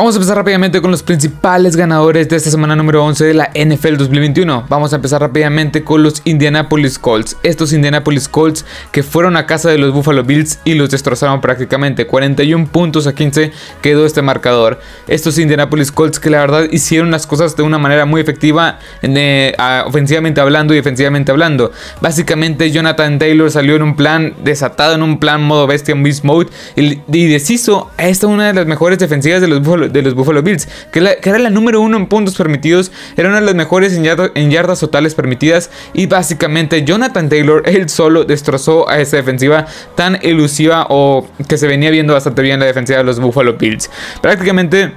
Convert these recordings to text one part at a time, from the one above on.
Vamos a empezar rápidamente con los principales ganadores de esta semana número 11 de la NFL 2021. Vamos a empezar rápidamente con los Indianapolis Colts. Estos Indianapolis Colts que fueron a casa de los Buffalo Bills y los destrozaron prácticamente. 41 puntos a 15 quedó este marcador. Estos Indianapolis Colts que la verdad hicieron las cosas de una manera muy efectiva, eh, ofensivamente hablando y defensivamente hablando. Básicamente Jonathan Taylor salió en un plan desatado, en un plan modo bestia en beast mode y, y deshizo a esta una de las mejores defensivas de los Buffalo de los Buffalo Bills, que, era la número uno en puntos permitidos, era una de las mejores en, yardas totales permitidas y básicamente Jonathan Taylor él solo destrozó a esa defensiva tan elusiva o que se venía viendo bastante bien la defensiva de los Buffalo Bills. Prácticamente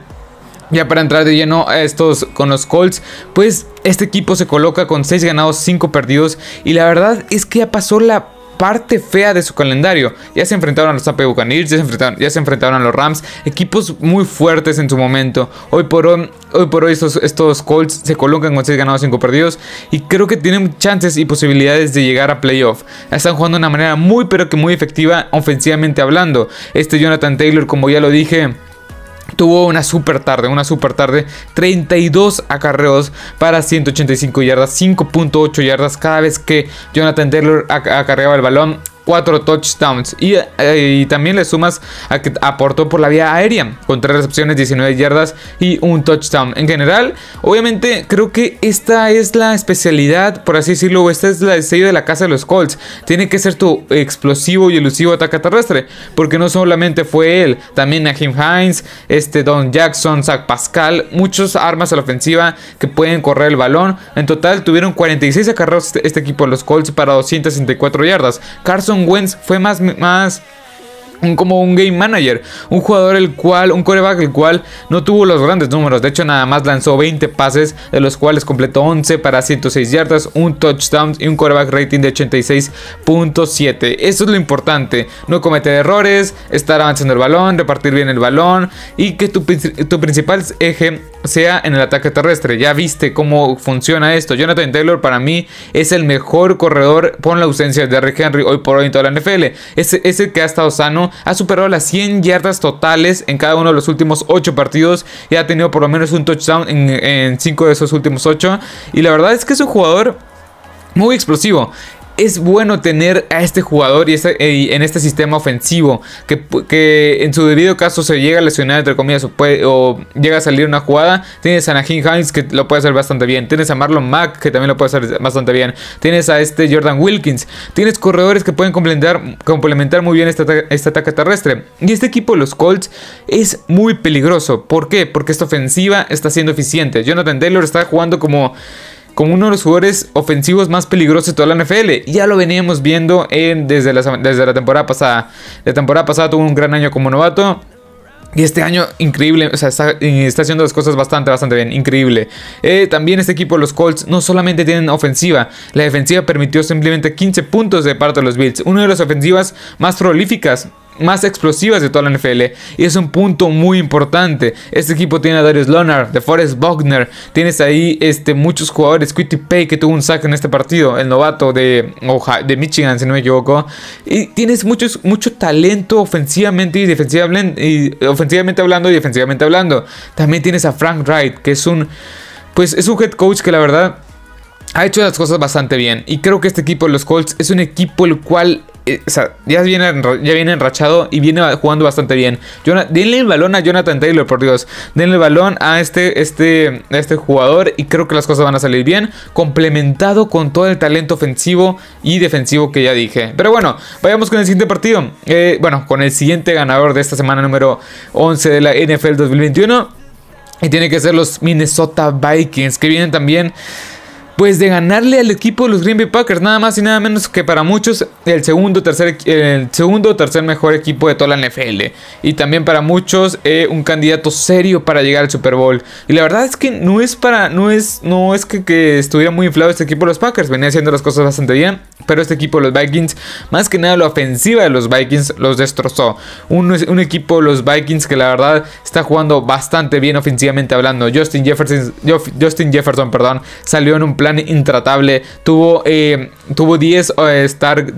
ya para entrar de lleno a estos con los Colts, pues este equipo se coloca con 6 ganados, 5 perdidos y la verdad es que ya pasó la parte fea de su calendario. Ya se enfrentaron a los Tampa Buccaneers, ya se enfrentaron, ya se enfrentaron a los Rams, equipos muy fuertes en su momento. Hoy por hoy, hoy, por hoy estos, estos Colts se colocan con 6 ganados, 5 perdidos y creo que tienen chances y posibilidades de llegar a playoff. Están jugando de una manera muy pero que muy efectiva ofensivamente hablando. Este Jonathan Taylor, como ya lo dije, Tuvo una super tarde, una super tarde. 32 acarreos para 185 yardas, 5.8 yardas cada vez que Jonathan Taylor acarreaba el balón. 4 touchdowns. Eh, y, también le sumas a que aportó por la vía aérea con 3 recepciones, 19 yardas y un touchdown. En general, obviamente creo que esta es la especialidad, por así decirlo, esta es la de la casa de los Colts. Tiene que ser tu explosivo y elusivo ataque terrestre, porque no solamente fue él, también a Jim Hines, este Don Jackson, Zach Pascal, muchos armas a la ofensiva que pueden correr el balón. En total tuvieron 46 acarreos este, este equipo de los Colts para 264 yardas. Carson Wentz fue más, más como un game manager, un jugador el cual, un coreback el cual no tuvo los grandes números, de hecho nada más lanzó 20 pases, de los cuales completó 11 para 106 yardas, un touchdown y un coreback rating de 86.7. Eso es lo importante, no cometer errores, estar avanzando el balón, repartir bien el balón y que tu, tu principal eje sea en el ataque terrestre. Ya viste cómo funciona esto. Jonathan Taylor para mí es el mejor corredor por la ausencia de Rick Henry hoy por hoy en toda la NFL. Es, el que ha estado sano, ha superado las 100 yardas totales en cada uno de los últimos 8 partidos y ha tenido por lo menos un touchdown en 5 de esos últimos 8. Y la verdad es que es un jugador muy explosivo es bueno tener a este jugador y, en este sistema ofensivo que, en su debido caso se llega a lesionar entre comillas o, llega a salir una jugada. Tienes a Najin Hines que lo puede hacer bastante bien. Tienes a Marlon Mack que también lo puede hacer bastante bien. Tienes a este Jordan Wilkins. Tienes corredores que pueden complementar, muy bien este, este ataque terrestre. Y este equipo, los Colts, es muy peligroso. ¿Por qué? Porque esta ofensiva está siendo eficiente. Jonathan Taylor está jugando como como uno de los jugadores ofensivos más peligrosos de toda la NFL. Ya lo veníamos viendo en, desde, la, desde la temporada pasada. La temporada pasada tuvo un gran año como novato. Y este año, increíble, o sea, está, haciendo las cosas bastante, bastante bien, increíble. Eh, también este equipo, los Colts, no solamente tienen ofensiva, la defensiva permitió simplemente 15 puntos de parte de los Bills. Una de las ofensivas más prolíficas más explosivas de toda la NFL. Y es un punto muy importante. Este equipo tiene a Darius Leonard, de Forrest Buckner. Tienes ahí este, muchos jugadores. Quitty Pay que tuvo un sack en este partido. El novato de, de Michigan, si no me equivoco. Y tienes muchos, mucho talento ofensivamente y defensivamente, y ofensivamente hablando y defensivamente hablando. También tienes a Frank Wright, que es un... Pues es un head coach que la verdad ha hecho las cosas bastante bien. Y creo que este equipo, los Colts, es un equipo el cual eh, ya viene, ya viene enrachado y viene jugando bastante bien. denle el balón a Jonathan Taylor, por Dios. Denle el balón a este, este, este jugador y creo que las cosas van a salir bien. Complementado con todo el talento ofensivo y defensivo que ya dije. Pero bueno, vayamos con el siguiente partido. Eh, bueno, con el siguiente ganador de esta semana número 11 de la NFL 2021. Y tiene que ser los Minnesota Vikings, que vienen también pues de ganarle al equipo de los Green Bay Packers, nada más y nada menos que para muchos el segundo tercer el segundo tercer mejor equipo de toda la NFL y también para muchos eh, un candidato serio para llegar al Super Bowl. Y la verdad es que no es para no es no es que, que estuviera muy inflado este equipo de los Packers, venía haciendo las cosas bastante bien, pero este equipo de los Vikings, más que nada la ofensiva de los Vikings los destrozó. Un, un equipo de los Vikings que la verdad está jugando bastante bien ofensivamente hablando. Justin Jefferson Justin Jefferson, perdón, salió en un plan intratable. Tuvo, eh, tuvo, 10, eh,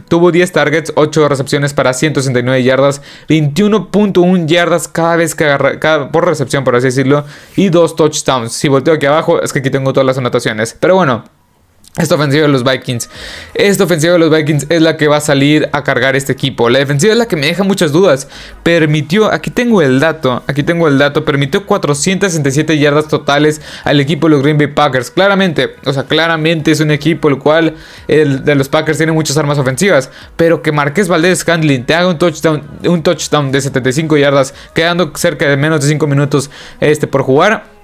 tuvo 10 targets, 8 recepciones para 169 yardas, 21.1 yardas cada vez que agarra, por recepción, por así decirlo, y 2 touchdowns. Si volteo aquí abajo, es que aquí tengo todas las anotaciones. Pero bueno. Esta ofensiva de los Vikings. Esta ofensiva de los Vikings es la que va a salir a cargar este equipo. La defensiva es la que me deja muchas dudas. Permitió, aquí tengo el dato, aquí tengo el dato, permitió 467 yardas totales al equipo de los Green Bay Packers. Claramente, o sea, claramente es un equipo el cual el de los Packers tiene muchas armas ofensivas. Pero que Marqués Valdés Scandling te haga un touchdown, un touchdown de 75 yardas, quedando cerca de menos de 5 minutos este, por jugar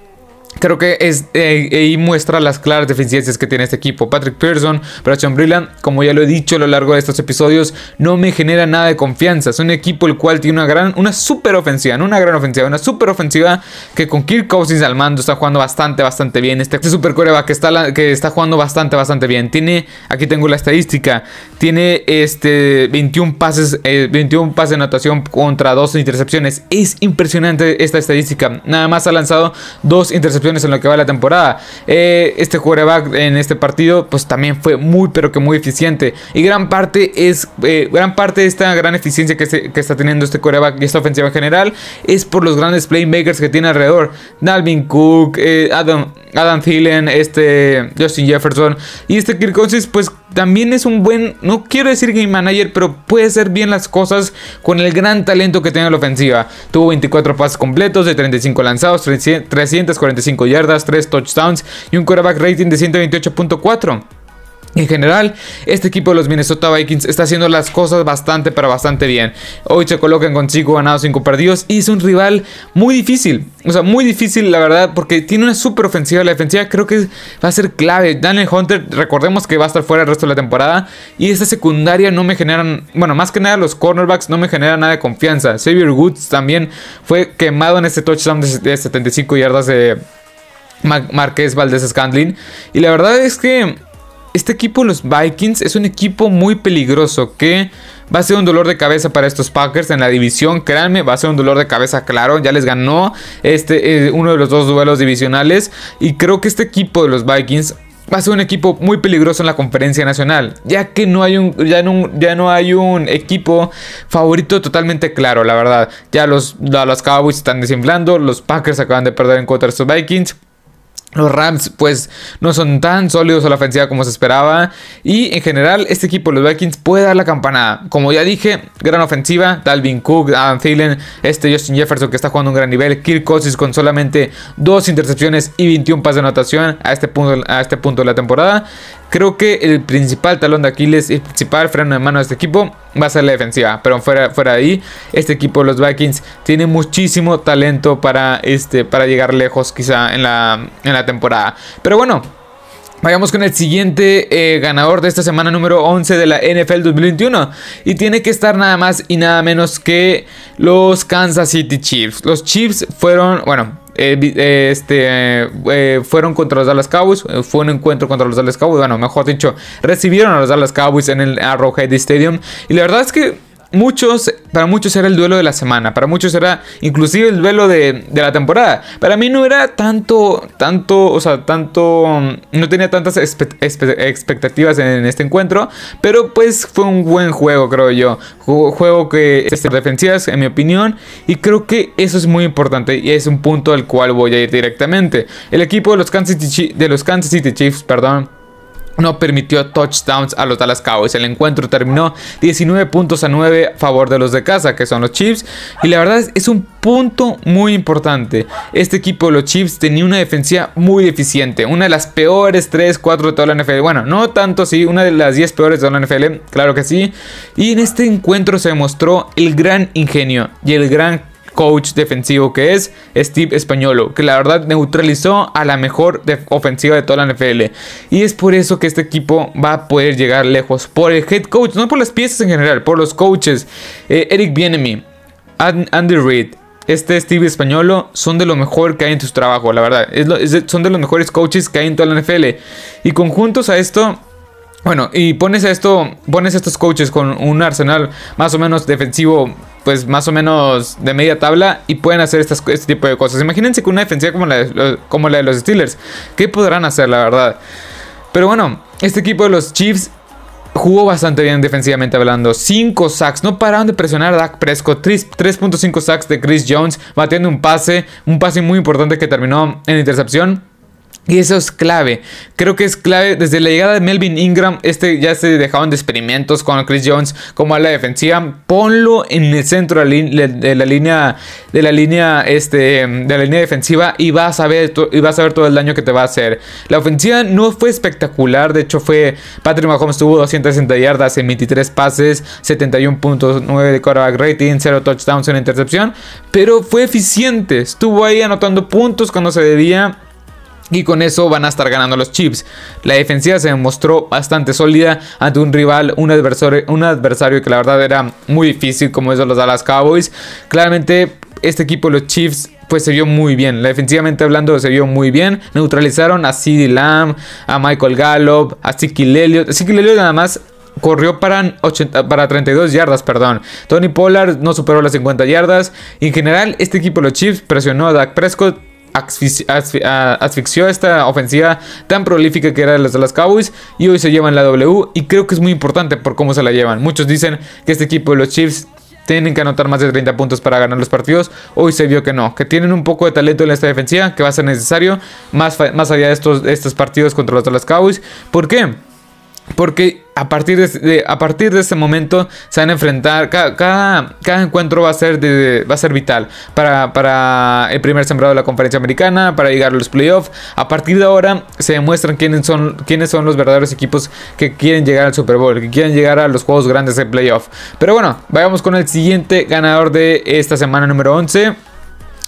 Creo que eh, ahí muestra las claras deficiencias que tiene este equipo. Patrick Pearson, Brashon Brilland, como ya lo he dicho a lo largo de estos episodios, no me genera nada de confianza. Es un equipo el cual tiene una gran, una super ofensiva, no una gran ofensiva, una super ofensiva que con Kirk Cousins al mando está jugando bastante, bastante bien. Este, este super coreback que está, que está jugando bastante, bastante bien. Tiene, aquí tengo la estadística, tiene este 21 pases, 21 eh, pases de anotación contra dos intercepciones. Es impresionante esta estadística. Nada más ha lanzado dos intercepciones en lo que va la temporada. Eh, este quarterback en este partido, pues también fue muy, pero que muy eficiente. Y gran parte es, eh, gran parte de esta gran eficiencia que, está teniendo este quarterback y esta ofensiva en general es por los grandes playmakers que tiene alrededor. Dalvin Cook, eh, Adam, Adam Thielen, este Justin Jefferson y este Kirk pues también es un buen, no quiero decir game manager, pero puede hacer bien las cosas con el gran talento que tiene la ofensiva. Tuvo 24 pases completos de 35 lanzados, 345 yardas, 3 touchdowns y un quarterback rating de 128.4. En general, este equipo de los Minnesota Vikings está haciendo las cosas bastante, pero bastante bien. Hoy se colocan con 5 ganados, 5 perdidos. Y es un rival muy difícil. O sea, muy difícil, la verdad, porque tiene una super ofensiva. La defensiva creo que va a ser clave. Daniel Hunter, recordemos que va a estar fuera el resto de la temporada. Y esta secundaria no me generan. Bueno, más que nada, los cornerbacks no me generan nada de confianza. Xavier Woods también fue quemado en este touchdown de 75 yardas de Marqués Valdés Scandlin. Y la verdad es que este equipo, los Vikings, es un equipo muy peligroso que va a ser un dolor de cabeza para estos Packers en la división. Créanme, va a ser un dolor de cabeza, claro. Ya les ganó este, eh, uno de los dos duelos divisionales. Y creo que este equipo de los Vikings va a ser un equipo muy peligroso en la conferencia nacional, ya que no hay un, ya no, ya no hay un equipo favorito totalmente claro, la verdad. Ya los, los Cowboys están desinflando, los Packers acaban de perder en contra de estos Vikings. Los Rams pues no son tan sólidos a la ofensiva como se esperaba y en general este equipo los Vikings puede dar la campanada. Como ya dije, gran ofensiva, Dalvin Cook, Adam Thielen, este Justin Jefferson que está jugando un gran nivel, Kirk Cousins con solamente dos intercepciones y 21 pases de anotación a este a este punto de la temporada. Creo que el principal talón de Aquiles el principal freno de mano de este equipo va a ser la defensiva. Pero fuera, fuera de ahí, este equipo, los Vikings, tiene muchísimo talento para, este, para llegar lejos quizá en la, en la temporada. Pero bueno, Vayamos con el siguiente eh, ganador de esta semana número 11 de la NFL 2021. Y tiene que estar nada más y nada menos que los Kansas City Chiefs. Los Chiefs fueron, bueno, eh, eh, este, fueron contra los Dallas Cowboys. Fue un encuentro contra los Dallas Cowboys. Bueno, mejor dicho, recibieron a los Dallas Cowboys en el Arrowhead Stadium. Y la verdad es que muchos, para muchos era el duelo de la semana, para muchos era inclusive el duelo de, la temporada. Para mí no era tanto, tanto, o sea, tanto, no tenía tantas expectativas en este encuentro, pero pues fue un buen juego, creo yo. Juego que es defensivas, en mi opinión, y creo que eso es muy importante y es un punto al cual voy a ir directamente. El equipo de los Kansas City, de los Kansas City Chiefs, perdón no permitió touchdowns a los Dallas Cowboys. El encuentro terminó 19 puntos a 9 a favor de los de casa, que son los Chiefs. Y la verdad es, un punto muy importante. Este equipo de los Chiefs tenía una defensiva muy eficiente. Una de las peores 3, 4 de toda la NFL. Bueno, no tanto, sí, una de las 10 peores de toda la NFL, claro que sí. Y en este encuentro se demostró el gran ingenio y el gran coach defensivo que es Steve Españolo, que la verdad neutralizó a la mejor ofensiva de toda la NFL. Y es por eso que este equipo va a poder llegar lejos. Por el head coach, no por las piezas en general, por los coaches. Eh, Eric Bienemy, Andy Reid, este Steve Españolo son de lo mejor que hay en su trabajo, la verdad. son de los mejores coaches que hay en toda la NFL. Y conjuntos a esto bueno, y pones esto, pones estos coaches con un arsenal más o menos defensivo, pues más o menos de media tabla y pueden hacer este tipo de cosas. Imagínense con una defensiva como la, como la de los Steelers, ¿qué podrán hacer, la verdad? Pero bueno, este equipo de los Chiefs jugó bastante bien defensivamente hablando. 5 sacks, no pararon de presionar a Dak Prescott. 3.5 sacks de Chris Jones, batiendo un pase, un pase muy importante que terminó en intercepción. Y eso es clave. Creo que es clave. Desde la llegada de Melvin Ingram, este ya se dejaron de experimentos con Chris Jones como a la defensiva. Ponlo en el centro de la, línea de la línea este de la línea defensiva y vas a ver y vas a ver todo el daño que te va a hacer. La ofensiva no fue espectacular, de hecho fue Patrick Mahomes tuvo 260 yardas en 23 pases, 71.9 de quarterback rating, 0 touchdowns en intercepción, pero fue eficiente. Estuvo ahí anotando puntos cuando se debía y con eso van a estar ganando los Chiefs. La defensiva se mostró bastante sólida ante un rival, un adversario, un adversario que la verdad era muy difícil como esos los Dallas Cowboys. Claramente este equipo, los Chiefs, pues se vio muy bien. Defensivamente hablando, se vio muy bien. Neutralizaron a CeeDee Lamb, a Michael Gallup, a Siki Lelio. Siki Lelio nada más corrió para, 80, para 32 yardas, perdón. Tony Pollard no superó las 50 yardas. En general, este equipo, los Chiefs, presionó a Dak Prescott asfixió esta ofensiva tan prolífica que era de los Cowboys y hoy se llevan la W y creo que es muy importante por cómo se la llevan. Muchos dicen que este equipo de los Chiefs tienen que anotar más de 30 puntos para ganar los partidos. Hoy se vio que no, que tienen un poco de talento en esta defensiva que va a ser necesario más, más allá de estos, estos partidos contra los Dallas Cowboys. ¿Por qué? Porque a partir de, a partir de este momento se van a enfrentar. Cada, cada, encuentro va a ser, de, va a ser vital para, para, el primer sembrado de la conferencia americana, para llegar a los playoffs. A partir de ahora se demuestran quiénes son, quiénes son los verdaderos equipos que quieren llegar al Super Bowl, que quieren llegar a los juegos grandes de playoff. Pero bueno, vayamos con el siguiente ganador de esta semana número 11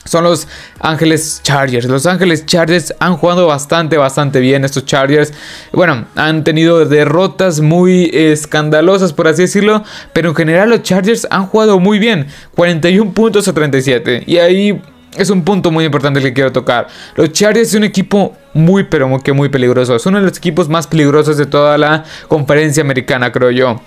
son los Ángeles Chargers. Los Ángeles Chargers han jugado bastante, bastante bien estos Chargers. Bueno, han tenido derrotas muy escandalosas, por así decirlo. Pero en general los Chargers han jugado muy bien. 41 puntos a 37. Y ahí es un punto muy importante que quiero tocar. Los Chargers es un equipo muy, pero muy, muy peligroso. Es uno de los equipos más peligrosos de toda la conferencia americana, creo yo.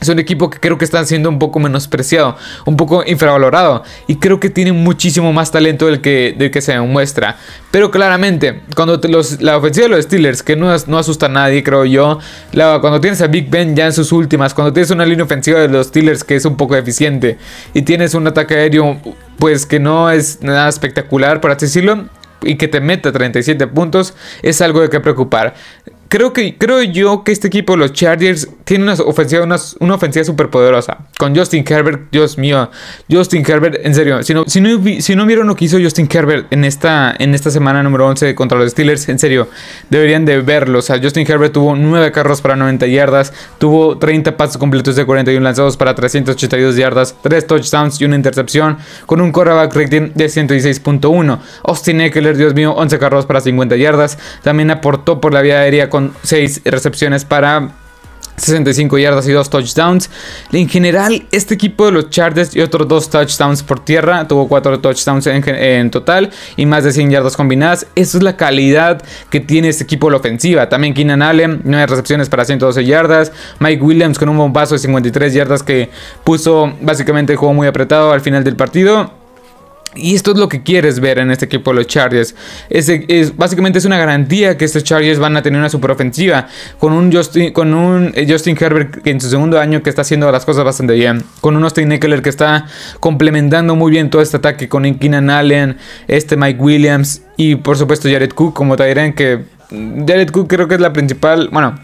Es un equipo que creo que está siendo un poco menospreciado, un poco infravalorado. Y creo que tiene muchísimo más talento del que, del que se demuestra. Pero claramente, cuando los, la ofensiva de los Steelers, que no, no asusta a nadie, creo yo. cuando tienes a Big Ben ya en sus últimas, cuando tienes una línea ofensiva de los Steelers que es un poco eficiente. Y tienes un ataque aéreo, pues que no es nada espectacular, por así decirlo y que te meta 37 puntos es algo de que preocupar. Creo, que, creo yo que este equipo, los Chargers, tiene una ofensiva, una, una ofensiva poderosa. Con Justin Herbert, Dios mío. Justin Herbert, en serio. Si no, si no, si no vieron lo que hizo Justin Herbert en esta, en esta semana número 11 contra los Steelers, en serio, deberían de verlo. O sea, Justin Herbert tuvo 9 carros para 90 yardas, tuvo 30 pasos completos de 41 lanzados para 382 yardas, 3 touchdowns y una intercepción, con un quarterback rating de 116.1. Austin Eckler, Dios mío, 11 carros para 50 yardas. También aportó por la vía aérea con 6 recepciones para 65 yardas y 2 touchdowns. En general, este equipo de los Chargers y otros 2 touchdowns por tierra, tuvo 4 touchdowns en, total y más de 100 yardas combinadas. Esa es la calidad que tiene este equipo de la ofensiva. También Keenan Allen, 9 recepciones para 112 yardas. Mike Williams con un bombazo de 53 yardas que puso básicamente el juego muy apretado al final del partido. Y esto es lo que quieres ver en este equipo de los Chargers. Es, básicamente es una garantía que estos Chargers van a tener una superofensiva. Con un Justin, con un eh, Justin Herbert en su segundo año que está haciendo las cosas bastante bien. Con un Austin Eckler que está complementando muy bien todo este ataque. Con Keenan Allen, este Mike Williams y por supuesto Jared Cook como dirán que Jared Cook creo que es la principal... Bueno,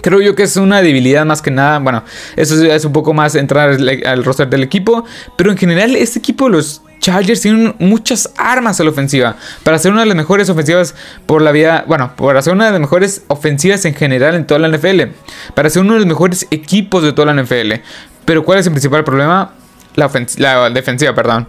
Creo yo que es una debilidad más que nada. Bueno, eso es un poco más entrar al roster del equipo. Pero en general, este equipo, los Chargers tienen muchas armas a la ofensiva. Para hacer una de las mejores ofensivas por la vía. Bueno, para hacer una de las mejores ofensivas en general en toda la NFL. Para ser uno de los mejores equipos de toda la NFL. Pero ¿cuál es el principal problema? La, la defensiva, perdón.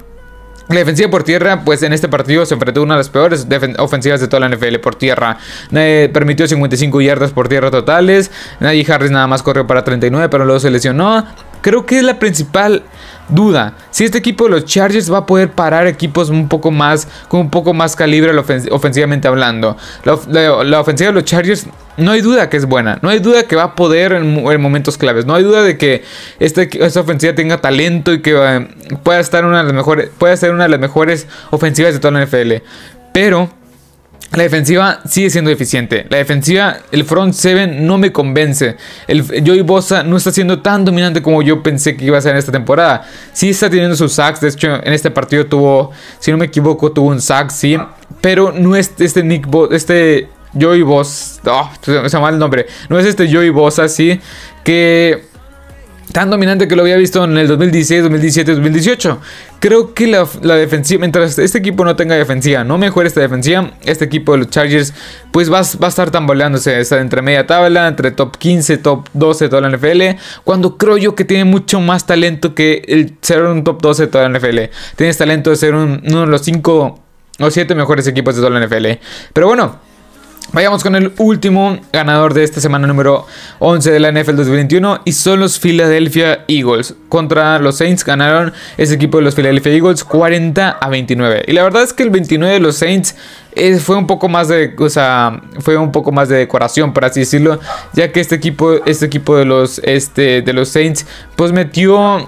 La defensiva por tierra, pues en este partido se enfrentó a una de las peores ofensivas de toda la NFL por tierra. permitió 55 yardas por tierra totales. Nadie Harris nada más corrió para 39, pero luego se lesionó. Creo que es la principal duda. Si este equipo de los Chargers va a poder parar equipos un poco más, con un poco más calibre ofensivamente hablando. La, ofensiva de los Chargers no hay duda que es buena. No hay duda que va a poder en, momentos claves. No hay duda de que este, esta ofensiva tenga talento y que eh, pueda estar una de las mejores, pueda ser una de las mejores ofensivas de toda la NFL. Pero La defensiva sigue siendo eficiente. La defensiva, el front seven no me convence. El Joey Bosa no está siendo tan dominante como yo pensé que iba a ser en esta temporada. Sí está teniendo sus sacks. De hecho, en este partido tuvo, si no me equivoco, tuvo un sack, sí. Pero no es este Nick este Joey Bosa. Oh, se me llama el nombre. No es este Joey Bosa, sí. Que tan dominante que lo había visto en el 2016, 2017, 2018. Creo que la, defensiva, mientras este equipo no tenga defensiva, no mejore esta defensiva, este equipo de los Chargers, pues va, a estar tamboleándose, estar entre media tabla, entre top 15, top 12 de toda la NFL, cuando creo yo que tiene mucho más talento que el ser un top 12 de toda la NFL. Tienes talento de ser uno de los 5 o 7 mejores equipos de toda la NFL. Pero bueno. Vayamos con el último ganador de esta semana número 11 de la NFL 2021 y son los Philadelphia Eagles. Contra los Saints ganaron ese equipo de los Philadelphia Eagles 40 a 29. Y la verdad es que el 29 de los Saints eh, fue un poco más de, o sea, fue un poco más de decoración, por así decirlo, ya que este equipo, este equipo de los, este, de los Saints, pues metió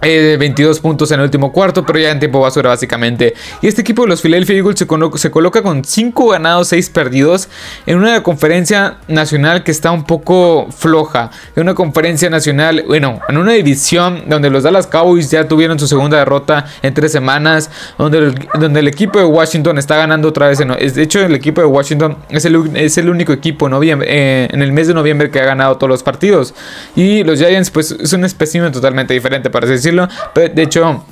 22 eh, puntos en el último cuarto, pero ya en tiempo basura básicamente. Y este equipo de los Philadelphia Eagles se, coloca con 5 ganados, 6 perdidos en una conferencia nacional que está un poco floja. En una conferencia nacional, bueno, en una división donde los Dallas Cowboys ya tuvieron su segunda derrota en 3 semanas, donde el, donde el equipo de Washington está ganando otra vez. En, de hecho, el equipo de Washington es el, es el único equipo eh, en el mes de noviembre que ha ganado todos los partidos. Y los Giants, pues, es un espécimen totalmente diferente, para decir pero de hecho...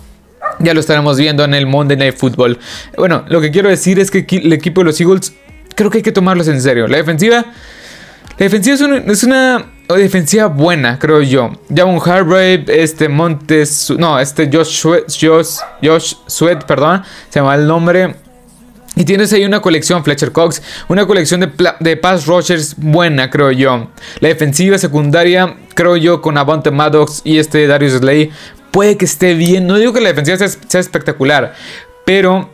Ya lo estaremos viendo en el Monday Night Football. Bueno, lo que quiero decir es que el equipo de los Eagles creo que hay que tomarlos en serio. La defensiva, la defensiva es una, defensiva buena, creo yo. Javon Hargrave, este Montes, no, este Josh, Josh, Josh Sweat, perdón, se llama el nombre. Y tienes ahí una colección, Fletcher Cox, una colección de, de pass rushers buena, creo yo. La defensiva secundaria, creo yo, con Avante Maddox y este Darius Slay, puede que esté bien. No digo que la defensiva sea, espectacular, pero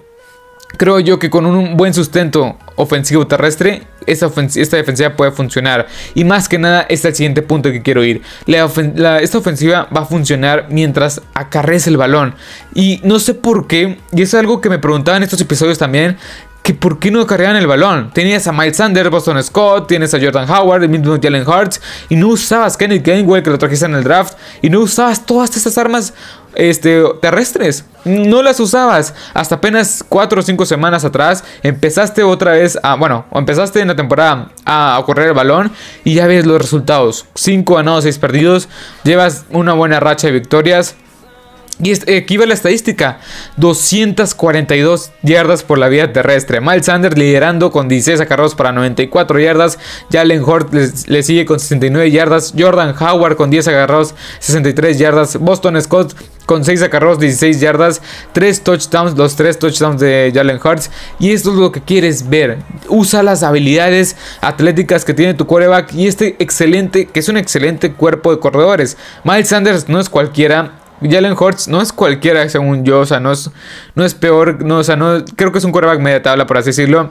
creo yo que con un buen sustento ofensivo terrestre, esta, esta, defensiva puede funcionar. Y más que nada, este es el siguiente punto que quiero ir. esta ofensiva va a funcionar mientras acarrees el balón. Y no sé por qué, y es algo que me preguntaba en estos episodios también, que por qué no cargaban el balón. Tenías a Miles Sanders, Boston Scott, tienes a Jordan Howard, el mismo Jalen Hurts, y no usabas Kenneth Gainwell que lo trajiste en el draft, y no usabas todas estas armas este, terrestres. No las usabas. Hasta apenas 4 o 5 semanas atrás empezaste otra vez a, bueno, empezaste en la temporada a, correr el balón y ya ves los resultados. 5 ganados, 6 perdidos. Llevas una buena racha de victorias. Y aquí va la estadística: 242 yardas por la vía terrestre. Miles Sanders liderando con 16 acarreos para 94 yardas. Jalen Hort le, sigue con 69 yardas. Jordan Howard con 10 agarrados, 63 yardas. Boston Scott con 6 acarreos, 16 yardas. 3 touchdowns, los 3 touchdowns de Jalen Hurts. Y esto es lo que quieres ver. Usa las habilidades atléticas que tiene tu quarterback y este excelente, que es un excelente cuerpo de corredores. Miles Sanders no es cualquiera Jalen Hurts no es cualquiera, según yo. O sea, no es, no es peor. No, o sea, no, creo que es un quarterback media tabla, por así decirlo.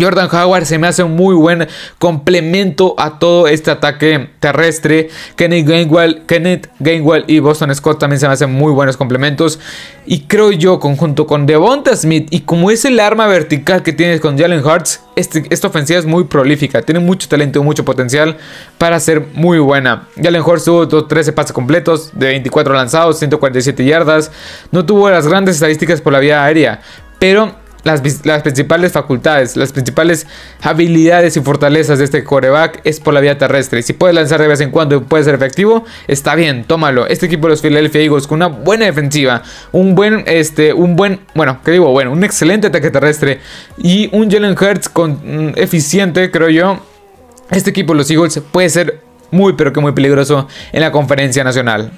Jordan Howard se me hace un muy buen complemento a todo este ataque terrestre. Kenneth Gainwell, Kenneth Gainwell y Boston Scott también se me hacen muy buenos complementos. Y creo yo, conjunto con Devonta Smith y como es el arma vertical que tienes con Jalen Hurts, este, esta ofensiva es muy prolífica. Tiene mucho talento mucho potencial para ser muy buena. Jalen Hurts tuvo 13 pases completos, de 24 lanzados, 147 yardas. No tuvo las grandes estadísticas por la vía aérea, pero las, principales facultades, las principales habilidades y fortalezas de este coreback es por la vía terrestre. Si puede lanzar de vez en cuando y puede ser efectivo, está bien, tómalo. Este equipo de los Philadelphia Eagles con una buena defensiva, un buen, este, un buen, bueno, ¿qué digo? Bueno, un excelente ataque terrestre y un Jalen Hurts con, mm, eficiente, creo yo. Este equipo de los Eagles puede ser muy, pero que muy peligroso en la conferencia nacional.